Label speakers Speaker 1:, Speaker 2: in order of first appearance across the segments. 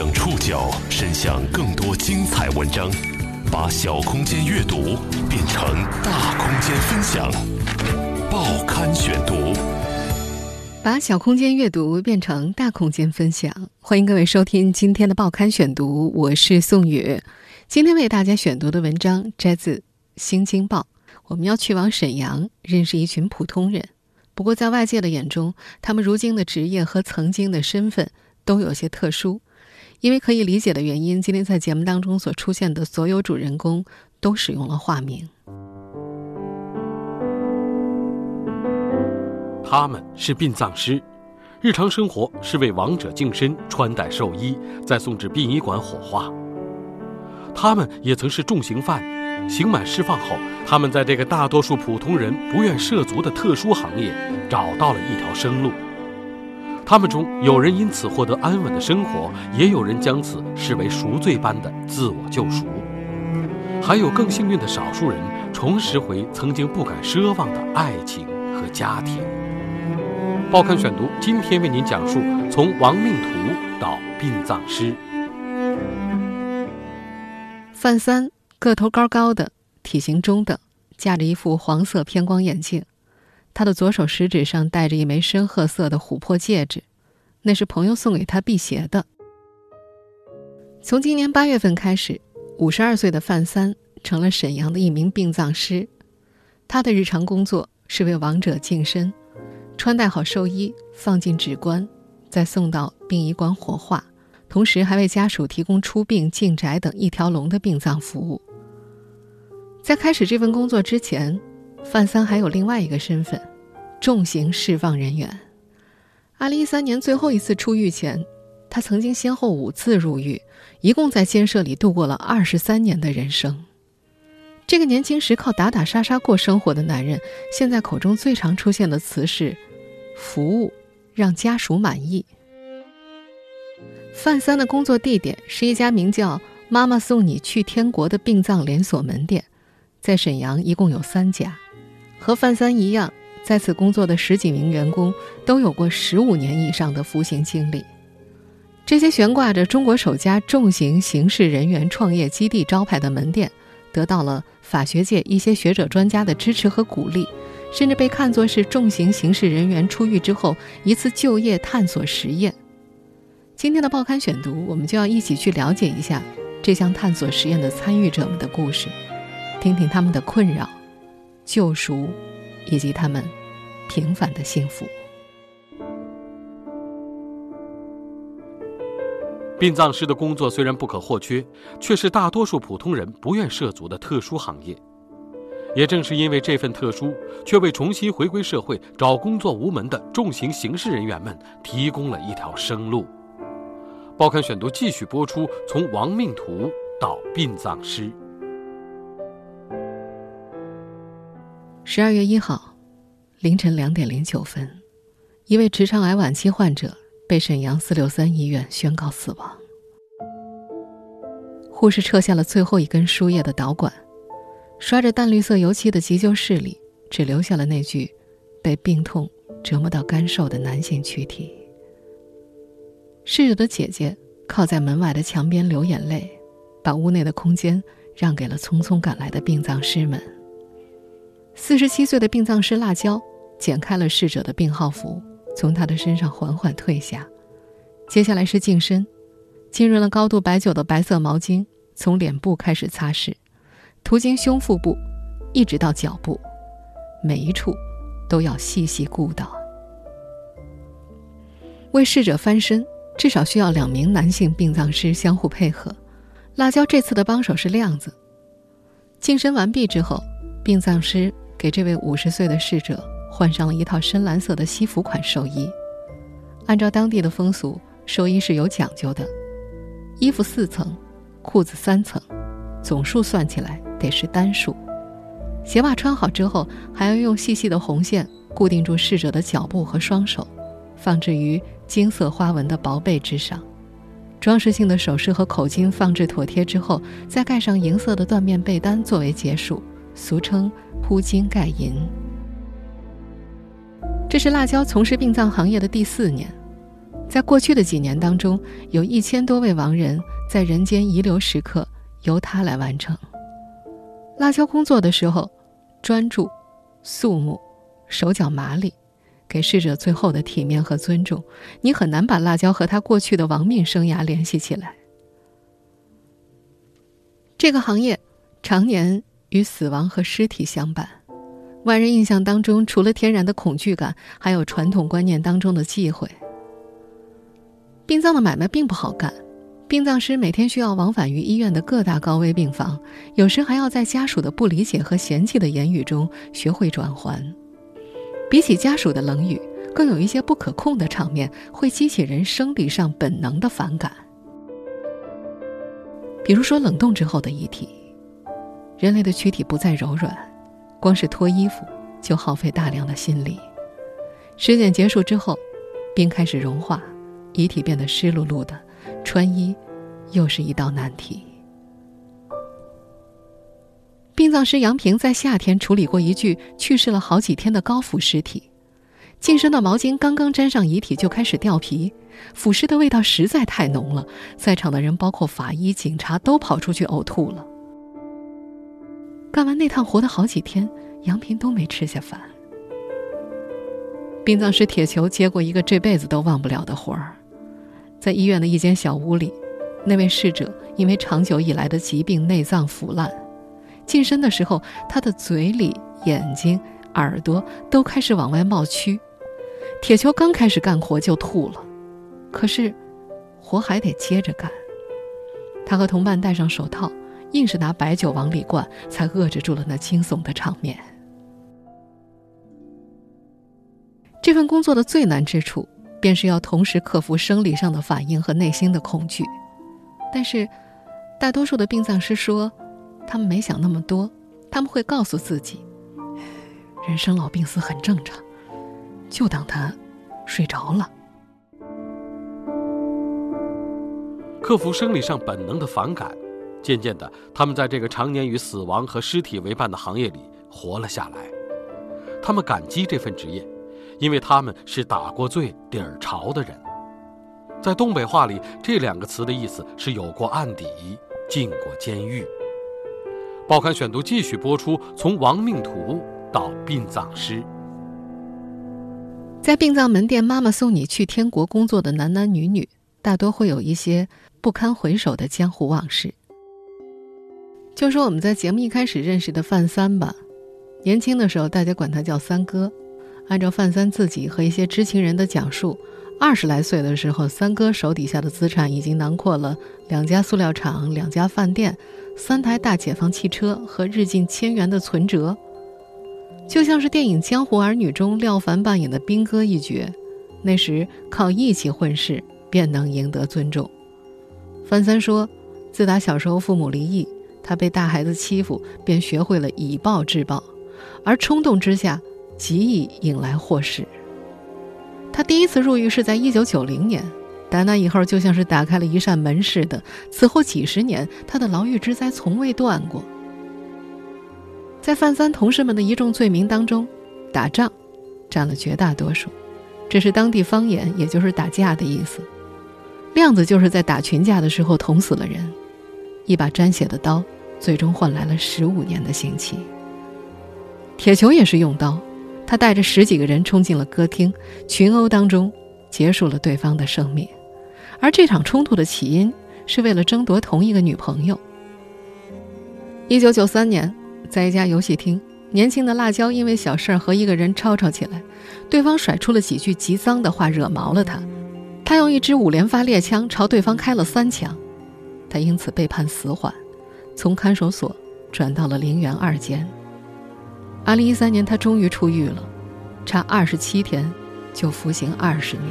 Speaker 1: 将触角伸向更多精彩文章，把小空间阅读变成大空间分享。报刊选读，
Speaker 2: 把小空间阅读变成大空间分享。欢迎各位收听今天的报刊选读，我是宋宇。今天为大家选读的文章摘自《新京报》，我们要去往沈阳，认识一群普通人。不过，在外界的眼中，他们如今的职业和曾经的身份都有些特殊。因为可以理解的原因，今天在节目当中所出现的所有主人公都使用了化名。
Speaker 3: 他们是殡葬师，日常生活是为亡者净身、穿戴寿衣，再送至殡仪馆火化。他们也曾是重刑犯，刑满释放后，他们在这个大多数普通人不愿涉足的特殊行业，找到了一条生路。他们中有人因此获得安稳的生活，也有人将此视为赎罪般的自我救赎，还有更幸运的少数人重拾回曾经不敢奢望的爱情和家庭。报刊选读今天为您讲述从亡命徒到殡葬师。
Speaker 2: 范三个头高高的，体型中等，架着一副黄色偏光眼镜。他的左手食指上戴着一枚深褐色的琥珀戒指，那是朋友送给他辟邪的。从今年八月份开始，五十二岁的范三成了沈阳的一名殡葬师。他的日常工作是为亡者净身，穿戴好寿衣，放进纸棺，再送到殡仪馆火化，同时还为家属提供出殡、进宅等一条龙的殡葬服务。在开始这份工作之前，范三还有另外一个身份，重刑释放人员。二零一三年最后一次出狱前，他曾经先后五次入狱，一共在监舍里度过了二十三年的人生。这个年轻时靠打打杀杀过生活的男人，现在口中最常出现的词是“服务，让家属满意”。范三的工作地点是一家名叫“妈妈送你去天国”的殡葬连锁门店，在沈阳一共有三家。和范三一样，在此工作的十几名员工都有过十五年以上的服刑经历。这些悬挂着“中国首家重刑刑事人员创业基地”招牌的门店，得到了法学界一些学者专家的支持和鼓励，甚至被看作是重刑刑事人员出狱之后一次就业探索实验。今天的报刊选读，我们就要一起去了解一下这项探索实验的参与者们的故事，听听他们的困扰。救赎，以及他们平凡的幸福。
Speaker 3: 殡葬师的工作虽然不可或缺，却是大多数普通人不愿涉足的特殊行业。也正是因为这份特殊，却为重新回归社会、找工作无门的重刑刑事人员们提供了一条生路。报刊选读继续播出：从亡命徒到殡葬师。
Speaker 2: 十二月一号，凌晨两点零九分，一位直肠癌晚期患者被沈阳四六三医院宣告死亡。护士撤下了最后一根输液的导管，刷着淡绿色油漆的急救室里，只留下了那具被病痛折磨到干瘦的男性躯体。逝者的姐姐靠在门外的墙边流眼泪，把屋内的空间让给了匆匆赶来的殡葬师们。四十七岁的殡葬师辣椒剪开了逝者的病号服，从他的身上缓缓退下。接下来是净身，浸润了高度白酒的白色毛巾从脸部开始擦拭，途经胸腹部，一直到脚部，每一处都要细细顾到。为逝者翻身，至少需要两名男性殡葬师相互配合。辣椒这次的帮手是亮子。净身完毕之后，殡葬师。给这位五十岁的逝者换上了一套深蓝色的西服款寿衣。按照当地的风俗，寿衣是有讲究的，衣服四层，裤子三层，总数算起来得是单数。鞋袜穿好之后，还要用细细的红线固定住逝者的脚部和双手，放置于金色花纹的薄被之上。装饰性的首饰和口巾放置妥帖之后，再盖上银色的缎面被单作为结束。俗称铺金盖银。这是辣椒从事殡葬行业的第四年，在过去的几年当中，有一千多位亡人在人间遗留时刻由他来完成。辣椒工作的时候，专注、肃穆、手脚麻利，给逝者最后的体面和尊重。你很难把辣椒和他过去的亡命生涯联系起来。这个行业常年与死亡和尸体相伴，外人印象当中，除了天然的恐惧感，还有传统观念当中的忌讳。殡葬的买卖并不好干，殡葬师每天需要往返于医院的各大高危病房，有时还要在家属的不理解和嫌弃的言语中学会转还。比起家属的冷语，更有一些不可控的场面会激起人生理上本能的反感。比如说冷冻之后的遗体，人类的躯体不再柔软，光是脱衣服就耗费大量的心力。尸检结束之后，冰开始融化。遗体变得湿漉漉的，穿衣又是一道难题。殡葬师杨平在夏天处理过一具去世了好几天的高腐尸体，净身的毛巾刚刚沾上遗体就开始掉皮，腐尸的味道实在太浓了，在场的人包括法医、警察都跑出去呕吐了。干完那趟活的好几天，杨平都没吃下饭。殡葬师铁球接过一个这辈子都忘不了的活儿。在医院的一间小屋里，那位逝者因为长久以来的疾病内脏腐烂，近身的时候，他的嘴里、眼睛、耳朵都开始往外冒蛆。铁球刚开始干活就吐了，可是活还得接着干。他和同伴戴上手套，硬是拿白酒往里灌，才遏制住了那惊悚的场面。这份工作的最难之处。便是要同时克服生理上的反应和内心的恐惧，但是，大多数的殡葬师说，他们没想那么多，他们会告诉自己，人生老病死很正常，就当他睡着了。
Speaker 3: 克服生理上本能的反感，渐渐的，他们在这个常年与死亡和尸体为伴的行业里活了下来，他们感激这份职业。因为他们是打过罪、底儿朝的人，在东北话里，这两个词的意思是有过案底、进过监狱。报刊选读继续播出：从亡命徒到殡葬师，
Speaker 2: 在殡葬门店，妈妈送你去天国工作的男男女女，大多会有一些不堪回首的江湖往事。就说我们在节目一开始认识的范三吧，年轻的时候大家管他叫三哥。按照范三自己和一些知情人的讲述，二十来岁的时候，三哥手底下的资产已经囊括了两家塑料厂、两家饭店、三台大解放汽车和日进千元的存折。就像是电影《江湖儿女》中廖凡扮演的兵哥一角，那时靠义气混世便能赢得尊重。范三说，自打小时候父母离异，他被大孩子欺负，便学会了以暴制暴，而冲动之下。极易引来祸事。他第一次入狱是在一九九零年，打那以后就像是打开了一扇门似的。此后几十年，他的牢狱之灾从未断过。在范三同事们的一众罪名当中，打仗占了绝大多数，这是当地方言，也就是打架的意思。亮子就是在打群架的时候捅死了人，一把沾血的刀，最终换来了十五年的刑期。铁球也是用刀。他带着十几个人冲进了歌厅，群殴当中结束了对方的生命。而这场冲突的起因是为了争夺同一个女朋友。一九九三年，在一家游戏厅，年轻的辣椒因为小事儿和一个人吵吵起来，对方甩出了几句极脏的话，惹毛了他。他用一支五连发猎枪朝对方开了三枪，他因此被判死缓，从看守所转到了陵园二监。二零一三年，他终于出狱了，差二十七天就服刑二十年。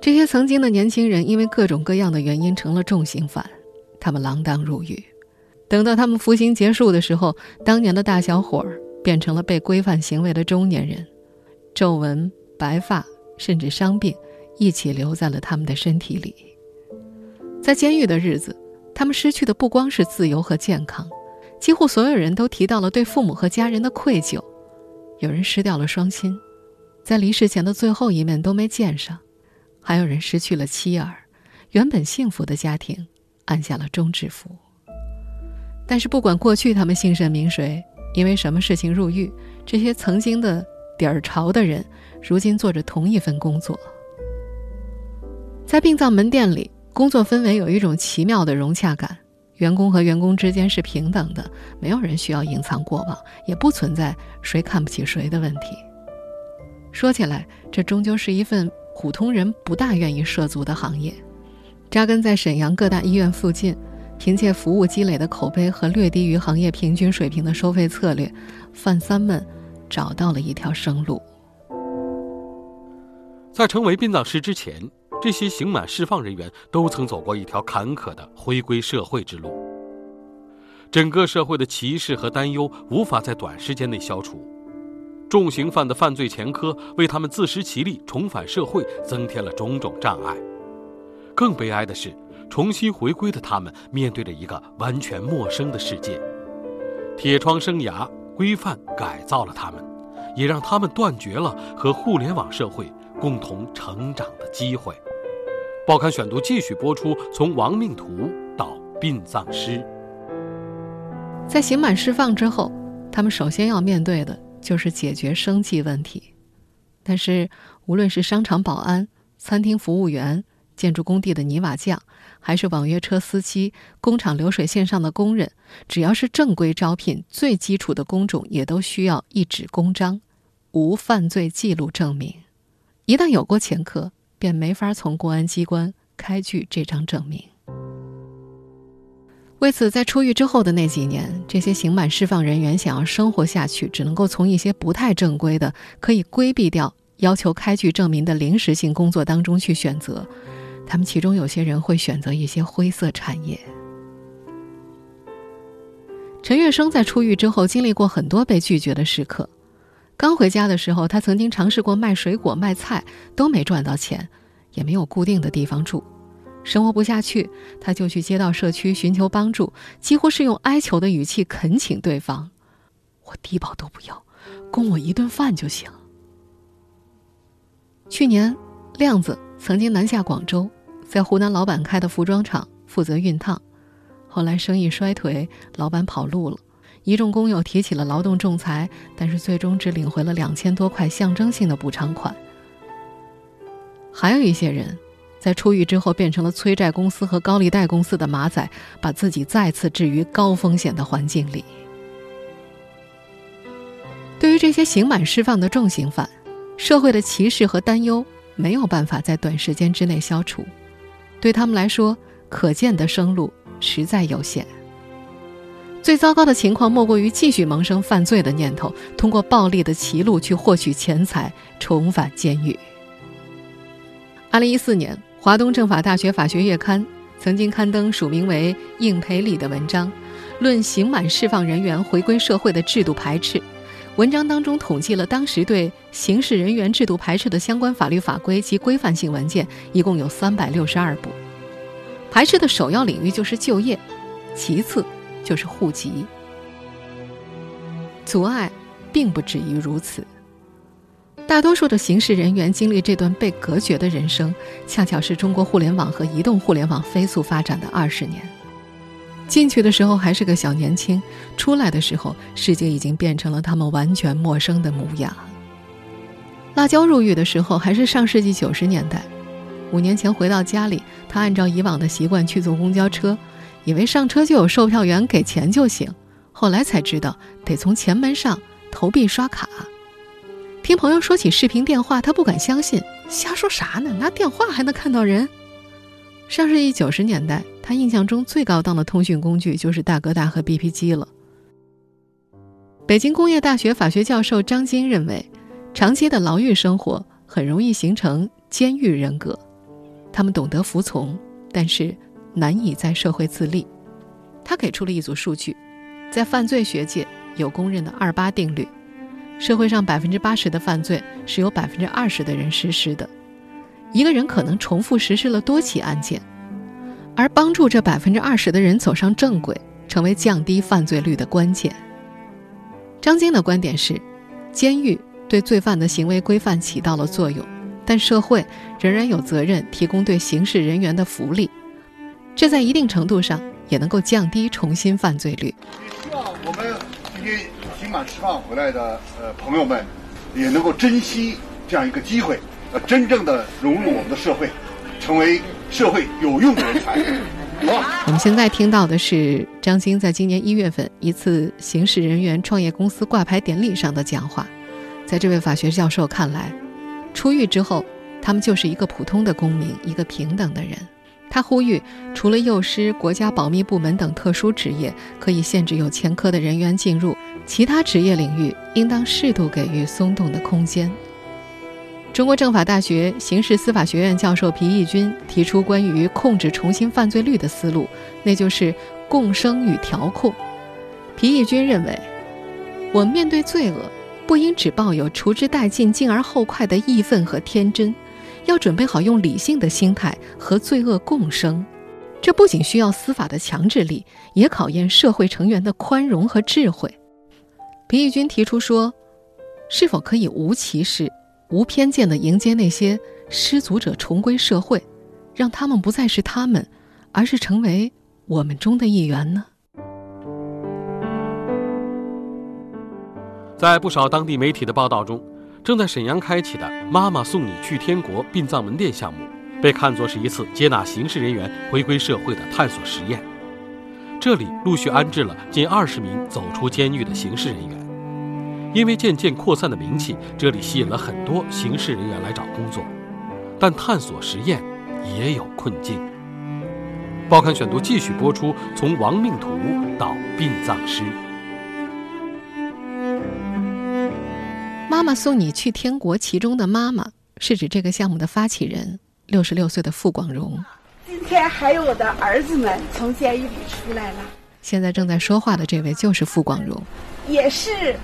Speaker 2: 这些曾经的年轻人，因为各种各样的原因成了重刑犯，他们锒铛入狱。等到他们服刑结束的时候，当年的大小伙儿变成了被规范行为的中年人，皱纹、白发，甚至伤病，一起留在了他们的身体里。在监狱的日子，他们失去的不光是自由和健康。几乎所有人都提到了对父母和家人的愧疚，有人失掉了双亲，在离世前的最后一面都没见上，还有人失去了妻儿，原本幸福的家庭按下了终止符。但是不管过去他们姓甚名谁，因为什么事情入狱，这些曾经的底儿朝的人，如今做着同一份工作。在殡葬门店里，工作氛围有一种奇妙的融洽感，员工和员工之间是平等的，没有人需要隐藏过往，也不存在谁看不起谁的问题。说起来，这终究是一份普通人不大愿意涉足的行业。扎根在沈阳各大医院附近，凭借服务积累的口碑和略低于行业平均水平的收费策略，范三们找到了一条生路。
Speaker 3: 在成为殡葬师之前。这些刑满释放人员都曾走过一条坎坷的回归社会之路。整个社会的歧视和担忧无法在短时间内消除，重刑犯的犯罪前科为他们自食其力重返社会增添了种种障碍。更悲哀的是，重新回归的他们面对着一个完全陌生的世界。铁窗生涯规范改造了他们，也让他们断绝了和互联网社会共同成长的机会。报刊选读继续播出：从亡命徒到殡葬师，
Speaker 2: 在刑满释放之后，他们首先要面对的就是解决生计问题。但是，无论是商场保安、餐厅服务员、建筑工地的泥瓦匠，还是网约车司机、工厂流水线上的工人，只要是正规招聘，最基础的工种也都需要一纸公章，无犯罪记录证明。一旦有过前科，便没法从公安机关开具这张证明。为此，在出狱之后的那几年，这些刑满释放人员想要生活下去，只能够从一些不太正规的、可以规避掉要求开具证明的临时性工作当中去选择。他们其中有些人会选择一些灰色产业。陈月生在出狱之后，经历过很多被拒绝的时刻。刚回家的时候，他曾经尝试过卖水果、卖菜，都没赚到钱，也没有固定的地方住，生活不下去，他就去街道社区寻求帮助，几乎是用哀求的语气恳请对方：“我低保都不要，供我一顿饭就行。”去年，亮子曾经南下广州，在湖南老板开的服装厂负责熨烫，后来生意衰退，老板跑路了。一众工友提起了劳动仲裁，但是最终只领回了两千多块象征性的补偿款。还有一些人，在出狱之后变成了催债公司和高利贷公司的马仔，把自己再次置于高风险的环境里。对于这些刑满释放的重刑犯，社会的歧视和担忧没有办法在短时间之内消除，对他们来说，可见的生路实在有限。最糟糕的情况莫过于继续萌生犯罪的念头，通过暴力的歧路去获取钱财，重返监狱。二零一四年，华东政法大学法学月刊曾经刊登署名为应培礼的文章，论刑满释放人员回归社会的制度排斥。文章当中统计了当时对刑事人员制度排斥的相关法律法规及规范性文件，一共有三百六十二部。排斥的首要领域就是就业，其次。就是户籍，阻碍并不止于如此。大多数的刑事人员经历这段被隔绝的人生，恰巧是中国互联网和移动互联网飞速发展的二十年。进去的时候还是个小年轻，出来的时候，世界已经变成了他们完全陌生的模样。辣椒入狱的时候还是上世纪九十年代，五年前回到家里，他按照以往的习惯去坐公交车。以为上车就有售票员给钱就行，后来才知道得从前门上投币刷卡。听朋友说起视频电话，他不敢相信，瞎说啥呢？拿电话还能看到人？上世纪九十年代，他印象中最高档的通讯工具就是大哥大和 BP 机了。北京工业大学法学教授张晶认为，长期的牢狱生活很容易形成监狱人格，他们懂得服从，但是。难以在社会自立，他给出了一组数据，在犯罪学界有公认的二八定律：社会上百分之八十的犯罪是由百分之二十的人实施的，一个人可能重复实施了多起案件，而帮助这百分之二十的人走上正轨，成为降低犯罪率的关键。张晶的观点是，监狱对罪犯的行为规范起到了作用，但社会仍然有责任提供对刑事人员的福利，这在一定程度上也能够降低重新犯罪率。
Speaker 4: 希望我们今天刑满释放回来的呃朋友们，也能够珍惜这样一个机会，呃，真正的融入我们的社会，成为社会有用的人才。
Speaker 2: 我们现在听到的是张晶在今年一月份一次刑事人员创业公司挂牌典礼上的讲话。在这位法学教授看来，出狱之后，他们就是一个普通的公民，一个平等的人。他呼吁，除了幼师、国家保密部门等特殊职业可以限制有前科的人员进入，其他职业领域应当适度给予松动的空间。中国政法大学刑事司法学院教授皮义军提出关于控制重新犯罪率的思路，那就是共生与调控。皮义军认为，我们面对罪恶，不应只抱有除之殆尽、敬而后快的义愤和天真，要准备好用理性的心态和罪恶共生。这不仅需要司法的强制力，也考验社会成员的宽容和智慧。皮义军提出说，是否可以无歧视？无偏见地迎接那些失足者重归社会，让他们不再是他们，而是成为我们中的一员呢？
Speaker 3: 在不少当地媒体的报道中，正在沈阳开启的“妈妈送你去天国”殡葬门店项目，被看作是一次接纳刑事人员回归社会的探索实验。这里陆续安置了近二十名走出监狱的刑事人员。因为渐渐扩散的名气，这里吸引了很多刑事人员来找工作，但探索实验也有困境。报刊选读继续播出：从亡命徒到殡葬师。
Speaker 2: 妈妈送你去天国，其中的妈妈是指这个项目的发起人，六十六岁的傅广荣。
Speaker 5: 今天还有我的儿子们从监狱里出来了。
Speaker 2: 现在正在说话的这位就是傅广荣，
Speaker 5: 也是。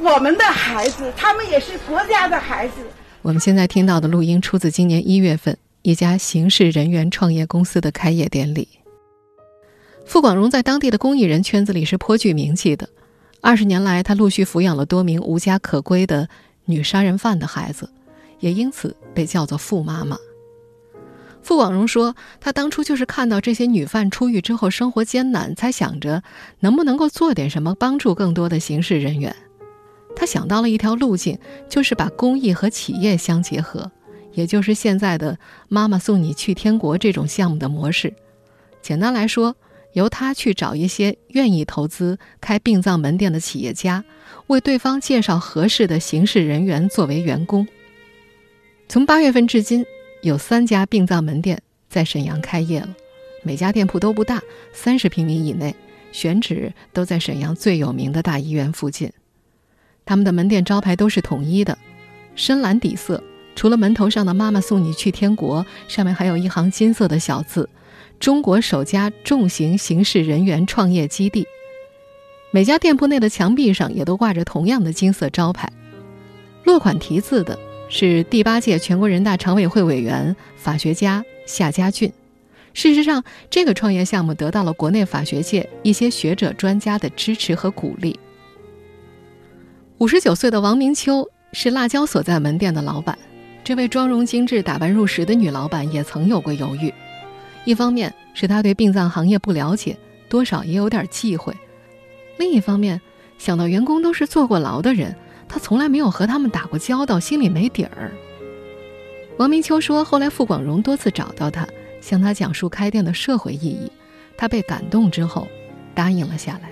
Speaker 5: 我们的孩子，他们也是国家的孩子。
Speaker 2: 我们现在听到的录音出自今年一月份一家刑事人员创业公司的开业典礼。傅广荣在当地的公益人圈子里是颇具名气的。二十年来，他陆续抚养了多名无家可归的女杀人犯的孩子，也因此被叫做“傅妈妈”。傅广荣说：“他当初就是看到这些女犯出狱之后生活艰难，才想着能不能够做点什么帮助更多的刑事人员。”他想到了一条路径，就是把公益和企业相结合，也就是现在的“妈妈送你去天国”这种项目的模式。简单来说，由他去找一些愿意投资开殡葬门店的企业家，为对方介绍合适的刑事人员作为员工。从八月份至今，有三家殡葬门店在沈阳开业了，每家店铺都不大，三十平米以内，选址都在沈阳最有名的大医院附近。他们的门店招牌都是统一的，深蓝底色。除了门头上的“妈妈送你去天国”，上面还有一行金色的小字：“中国首家重型刑事人员创业基地。”每家店铺内的墙壁上也都挂着同样的金色招牌。落款题字的是第八届全国人大常委会委员、法学家夏家俊。事实上，这个创业项目得到了国内法学界一些学者专家的支持和鼓励。五十九岁的王明秋是辣椒所在门店的老板。这位妆容精致、打扮入时的女老板也曾有过犹豫。一方面是他对殡葬行业不了解，多少也有点忌讳；另一方面，想到员工都是坐过牢的人，他从来没有和他们打过交道，心里没底儿。王明秋说：“后来傅广荣多次找到他，向他讲述开店的社会意义，他被感动之后，答应了下来。”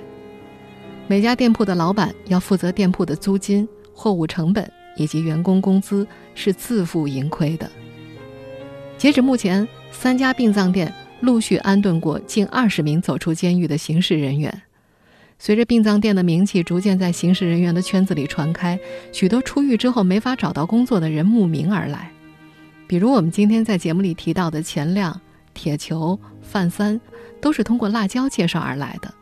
Speaker 2: 每家店铺的老板要负责店铺的租金、货物成本以及员工工资，是自负盈亏的。截止目前，三家殡葬店陆续安顿过近二十名走出监狱的刑事人员。随着殡葬店的名气逐渐在刑事人员的圈子里传开，许多出狱之后没法找到工作的人慕名而来。比如我们今天在节目里提到的钱亮、铁球、范三，都是通过辣椒介绍而来的。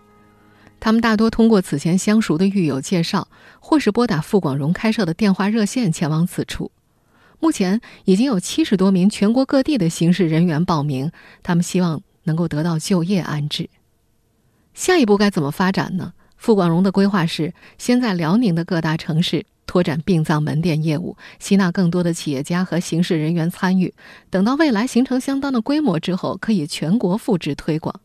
Speaker 2: 他们大多通过此前相熟的狱友介绍，或是拨打傅广荣开设的电话热线前往此处。目前已经有七十多名全国各地的刑事人员报名，他们希望能够得到就业安置。下一步该怎么发展呢？傅广荣的规划是先在辽宁的各大城市拓展殡葬门店业务，吸纳更多的企业家和刑事人员参与。等到未来形成相当的规模之后，可以全国复制推广，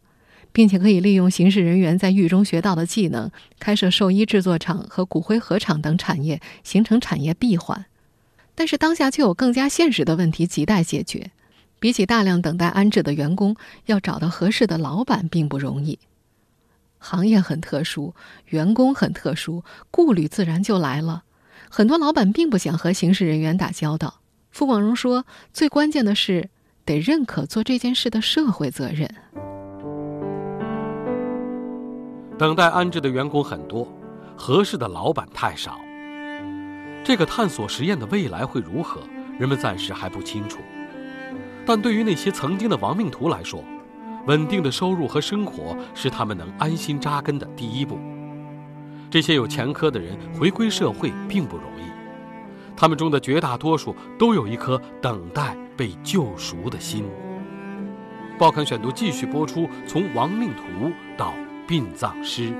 Speaker 2: 并且可以利用刑事人员在狱中学到的技能，开设寿衣制作厂和骨灰盒厂等产业，形成产业闭环。但是当下却有更加现实的问题亟待解决。比起大量等待安置的员工，要找到合适的老板并不容易。行业很特殊，员工很特殊，顾虑自然就来了。很多老板并不想和刑事人员打交道。傅广荣说：“最关键的是得认可做这件事的社会责任。”
Speaker 3: 等待安置的员工很多，合适的老板太少。这个探索实验的未来会如何，人们暂时还不清楚。但对于那些曾经的亡命徒来说，稳定的收入和生活是他们能安心扎根的第一步。这些有前科的人回归社会并不容易，他们中的绝大多数都有一颗等待被救赎的心。报刊选读继续播出：从亡命徒到殡葬师。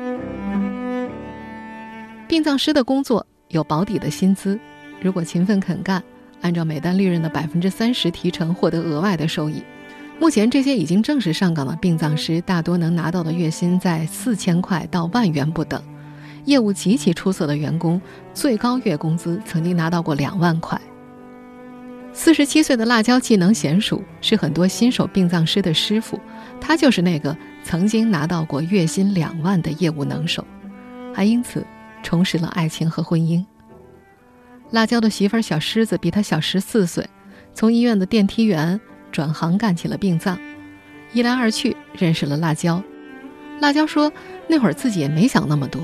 Speaker 2: 殡葬师的工作有保底的薪资，如果勤奋肯干，按照每单利润的百分之三十提成，获得额外的收益。目前，这些已经正式上岗的殡葬师大多能拿到的月薪在四千块到万元不等。业务极其出色的员工，最高月工资曾经拿到过两万块。四十七岁的辣椒技能娴熟，是很多新手殡葬师的师傅。他就是那个曾经拿到过月薪两万的业务能手，还因此重拾了爱情和婚姻。辣椒的媳妇儿小狮子比他小十四岁，从医院的电梯员转行干起了殡葬，一来二去认识了辣椒。辣椒说，那会儿自己也没想那么多。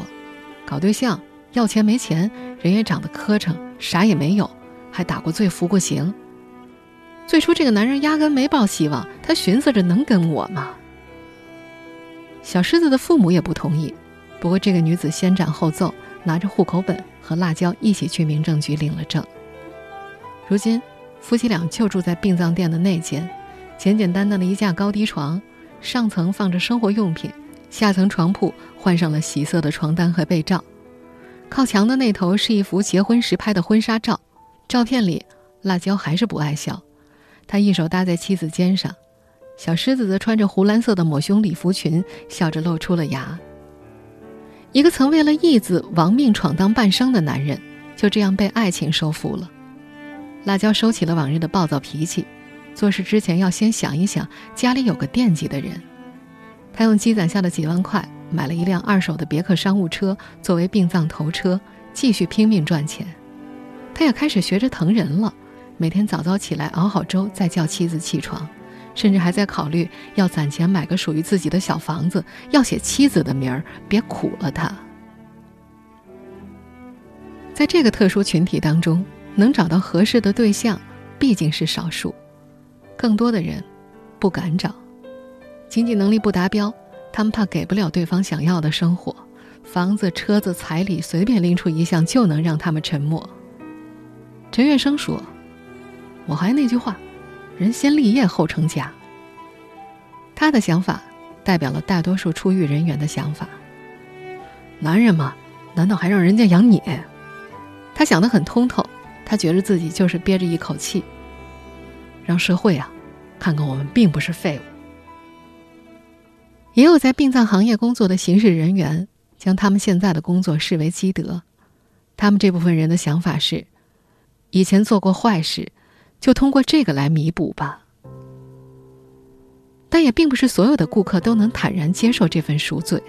Speaker 2: 搞对象要钱没钱，人也长得磕碜，啥也没有，还打过罪服过刑。最初这个男人压根没抱希望，他寻思着能跟我吗？小狮子的父母也不同意，不过这个女子先斩后奏，拿着户口本和辣椒一起去民政局领了证。如今夫妻俩就住在殡葬店的内间，简简单单的一架高低床，上层放着生活用品。下层床铺换上了喜色的床单和被罩，靠墙的那头是一幅结婚时拍的婚纱照。照片里，辣椒还是不爱笑，他一手搭在妻子肩上，小狮子则穿着湖蓝色的抹胸礼服裙，笑着露出了牙。一个曾为了义字亡命闯荡半生的男人，就这样被爱情收服了。辣椒收起了往日的暴躁脾气，做事之前要先想一想家里有个惦记的人。他用积攒下的几万块买了一辆二手的别克商务车作为殡葬头车，继续拼命赚钱。他也开始学着疼人了，每天早早起来熬好粥，再叫妻子起床，甚至还在考虑要攒钱买个属于自己的小房子，要写妻子的名儿，别苦了他。在这个特殊群体当中，能找到合适的对象毕竟是少数，更多的人不敢找。经济能力不达标，他们怕给不了对方想要的生活，房子、车子、彩礼，随便拎出一项就能让他们沉默。陈月生说：“我还那句话，人先立业后成家。”他的想法代表了大多数出狱人员的想法。男人嘛，难道还让人家养你？他想得很通透，他觉得自己就是憋着一口气，让社会啊，看看我们并不是废物。也有在殡葬行业工作的刑事人员，将他们现在的工作视为积德。他们这部分人的想法是：以前做过坏事，就通过这个来弥补吧。但也并不是所有的顾客都能坦然接受这份赎罪。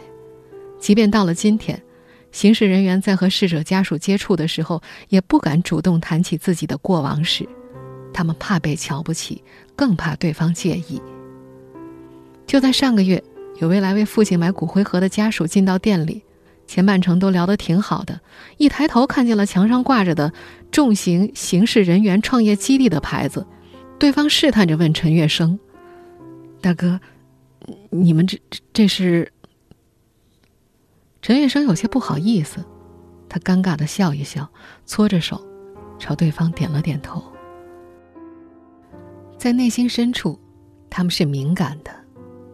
Speaker 2: 即便到了今天，刑事人员在和逝者家属接触的时候，也不敢主动谈起自己的过往史，他们怕被瞧不起，更怕对方介意。就在上个月。有位来为父亲买骨灰盒的家属进到店里，前半程都聊得挺好的，一抬头看见了墙上挂着的“重型刑事人员创业基地”的牌子，对方试探着问陈月生：“大哥，你们这这这是？”陈月生有些不好意思，他尴尬的笑一笑，搓着手，朝对方点了点头。在内心深处，他们是敏感的。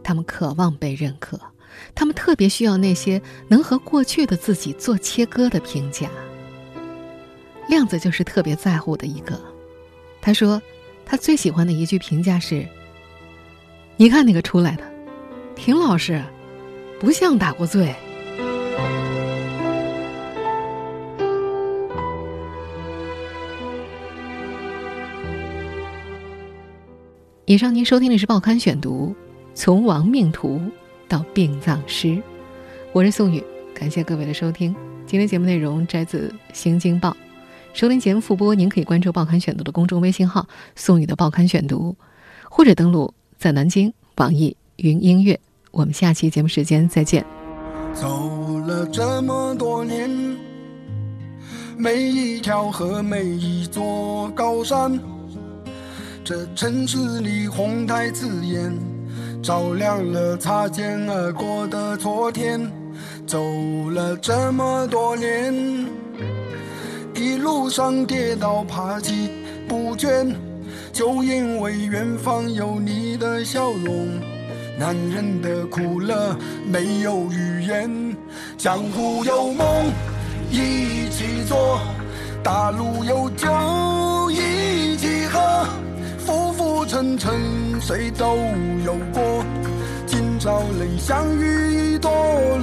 Speaker 2: 他们渴望被认可，他们特别需要那些能和过去的自己做切割的评价。亮子就是特别在乎的一个。他说，他最喜欢的一句评价是：“你看那个出来的，挺老实，不像打过醉。”以上您收听的是《报刊选读》，从亡命徒到殡葬师，我是宋宇，感谢各位的收听。今天节目内容摘自《新京报》，收听节目复播，您可以关注《报刊选读》的公众微信号“宋宇的报刊选读”，或者登录在南京网易云音乐。我们下期节目时间再见。
Speaker 6: 走了这么多年，每一条河，每一座高山。这城市里红太刺眼，照亮了擦肩而过的昨天。走了这么多年，一路上跌倒爬起不倦，就因为远方有你的笑容。男人的苦乐没有语言，江湖有梦一起做，大路有酒一。浮浮沉沉，谁都有过。今朝能相遇，多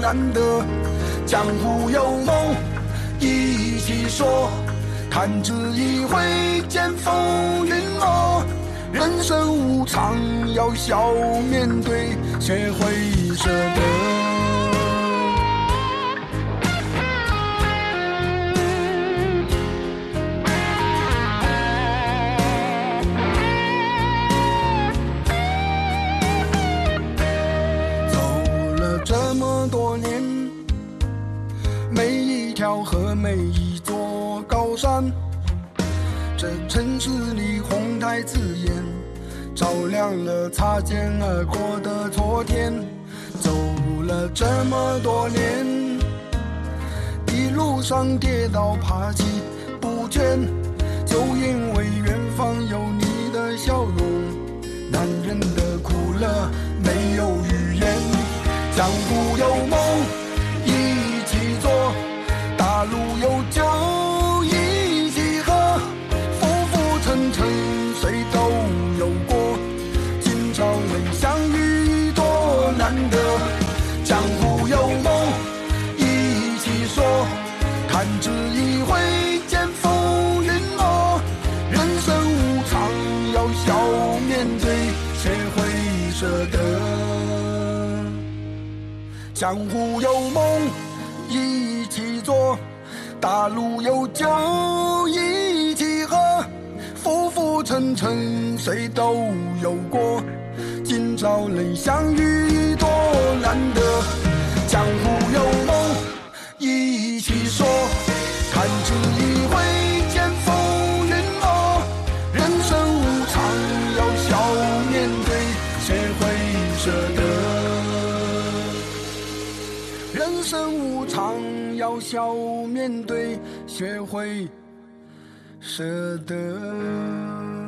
Speaker 6: 难得。江湖有梦，一起说。弹指一挥间，风云落。人生无常，要笑面对，学会舍得。和，每一座高山，这城市里红太刺眼，照亮了擦肩而过的昨天。走了这么多年，一路上跌倒爬起不倦，就因为远方有你的笑容。男人的苦乐没有语言，江湖有梦江湖有梦一起做。大陆有酒一起喝，浮浮沉沉谁都有过。今朝能相遇多难得，江湖有梦一起说。弹指一挥笑笑面对，学会舍得。